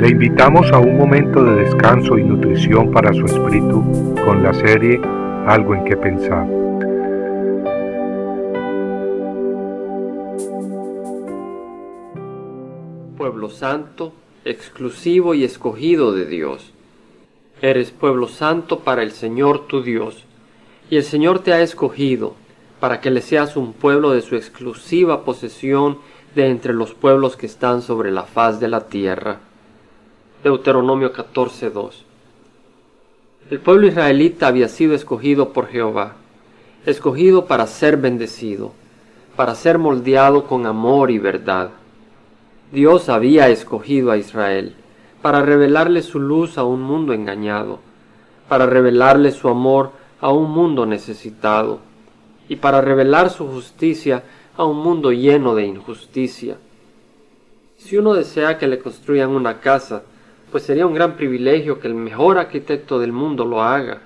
Le invitamos a un momento de descanso y nutrición para su espíritu con la serie Algo en que pensar. Pueblo santo, exclusivo y escogido de Dios. Eres pueblo santo para el Señor tu Dios, y el Señor te ha escogido para que le seas un pueblo de su exclusiva posesión de entre los pueblos que están sobre la faz de la tierra. Deuteronomio 14:2 El pueblo israelita había sido escogido por Jehová, escogido para ser bendecido, para ser moldeado con amor y verdad. Dios había escogido a Israel para revelarle su luz a un mundo engañado, para revelarle su amor a un mundo necesitado, y para revelar su justicia a un mundo lleno de injusticia. Si uno desea que le construyan una casa, pues sería un gran privilegio que el mejor arquitecto del mundo lo haga,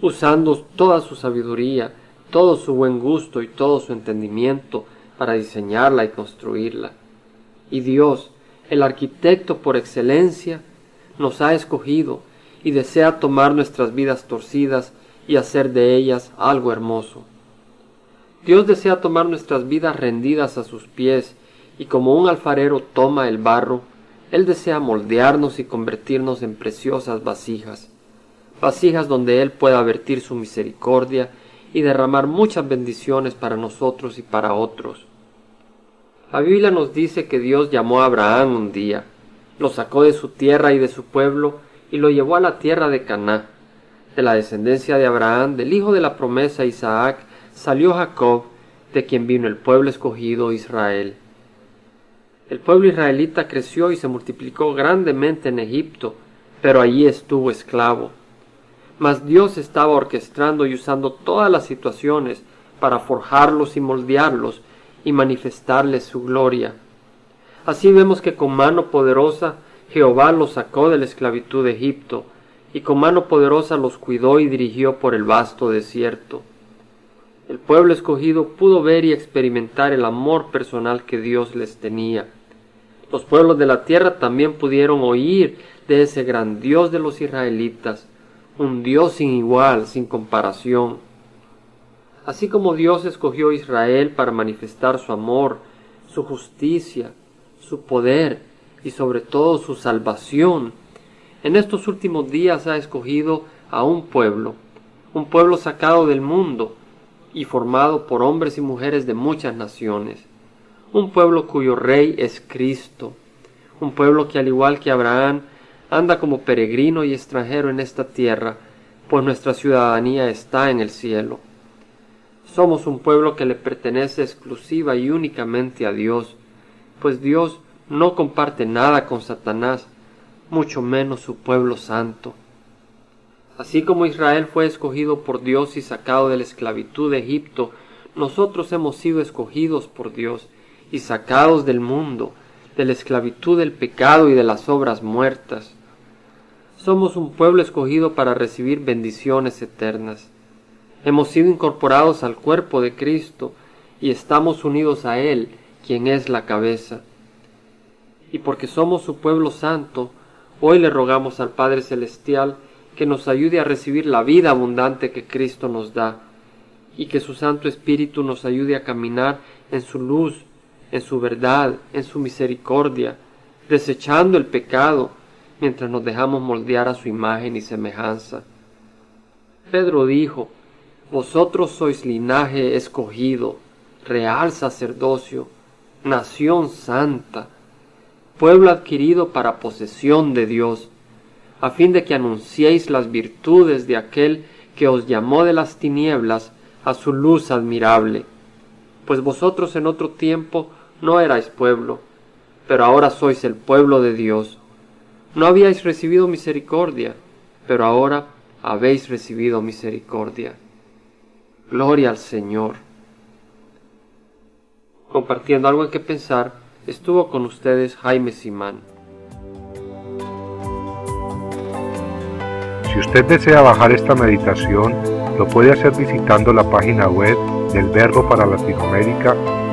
usando toda su sabiduría, todo su buen gusto y todo su entendimiento para diseñarla y construirla. Y Dios, el arquitecto por excelencia, nos ha escogido y desea tomar nuestras vidas torcidas y hacer de ellas algo hermoso. Dios desea tomar nuestras vidas rendidas a sus pies y como un alfarero toma el barro, él desea moldearnos y convertirnos en preciosas vasijas, vasijas donde Él pueda vertir su misericordia y derramar muchas bendiciones para nosotros y para otros. La Biblia nos dice que Dios llamó a Abraham un día, lo sacó de su tierra y de su pueblo y lo llevó a la tierra de Caná. De la descendencia de Abraham, del hijo de la promesa Isaac, salió Jacob, de quien vino el pueblo escogido Israel. El pueblo israelita creció y se multiplicó grandemente en Egipto, pero allí estuvo esclavo. Mas Dios estaba orquestando y usando todas las situaciones para forjarlos y moldearlos y manifestarles su gloria. Así vemos que con mano poderosa Jehová los sacó de la esclavitud de Egipto, y con mano poderosa los cuidó y dirigió por el vasto desierto. El pueblo escogido pudo ver y experimentar el amor personal que Dios les tenía. Los pueblos de la tierra también pudieron oír de ese gran Dios de los israelitas, un Dios sin igual, sin comparación. Así como Dios escogió a Israel para manifestar su amor, su justicia, su poder y sobre todo su salvación, en estos últimos días ha escogido a un pueblo, un pueblo sacado del mundo y formado por hombres y mujeres de muchas naciones un pueblo cuyo rey es Cristo, un pueblo que al igual que Abraham anda como peregrino y extranjero en esta tierra, pues nuestra ciudadanía está en el cielo. Somos un pueblo que le pertenece exclusiva y únicamente a Dios, pues Dios no comparte nada con Satanás, mucho menos su pueblo santo. Así como Israel fue escogido por Dios y sacado de la esclavitud de Egipto, nosotros hemos sido escogidos por Dios y sacados del mundo, de la esclavitud del pecado y de las obras muertas. Somos un pueblo escogido para recibir bendiciones eternas. Hemos sido incorporados al cuerpo de Cristo y estamos unidos a Él, quien es la cabeza. Y porque somos su pueblo santo, hoy le rogamos al Padre Celestial que nos ayude a recibir la vida abundante que Cristo nos da, y que su Santo Espíritu nos ayude a caminar en su luz en su verdad, en su misericordia, desechando el pecado, mientras nos dejamos moldear a su imagen y semejanza. Pedro dijo, Vosotros sois linaje escogido, real sacerdocio, nación santa, pueblo adquirido para posesión de Dios, a fin de que anunciéis las virtudes de aquel que os llamó de las tinieblas a su luz admirable. Pues vosotros en otro tiempo no erais pueblo, pero ahora sois el pueblo de Dios. No habíais recibido misericordia, pero ahora habéis recibido misericordia. Gloria al Señor. Compartiendo algo en que pensar, estuvo con ustedes Jaime Simán. Si usted desea bajar esta meditación, lo puede hacer visitando la página web del Verbo para Latinoamérica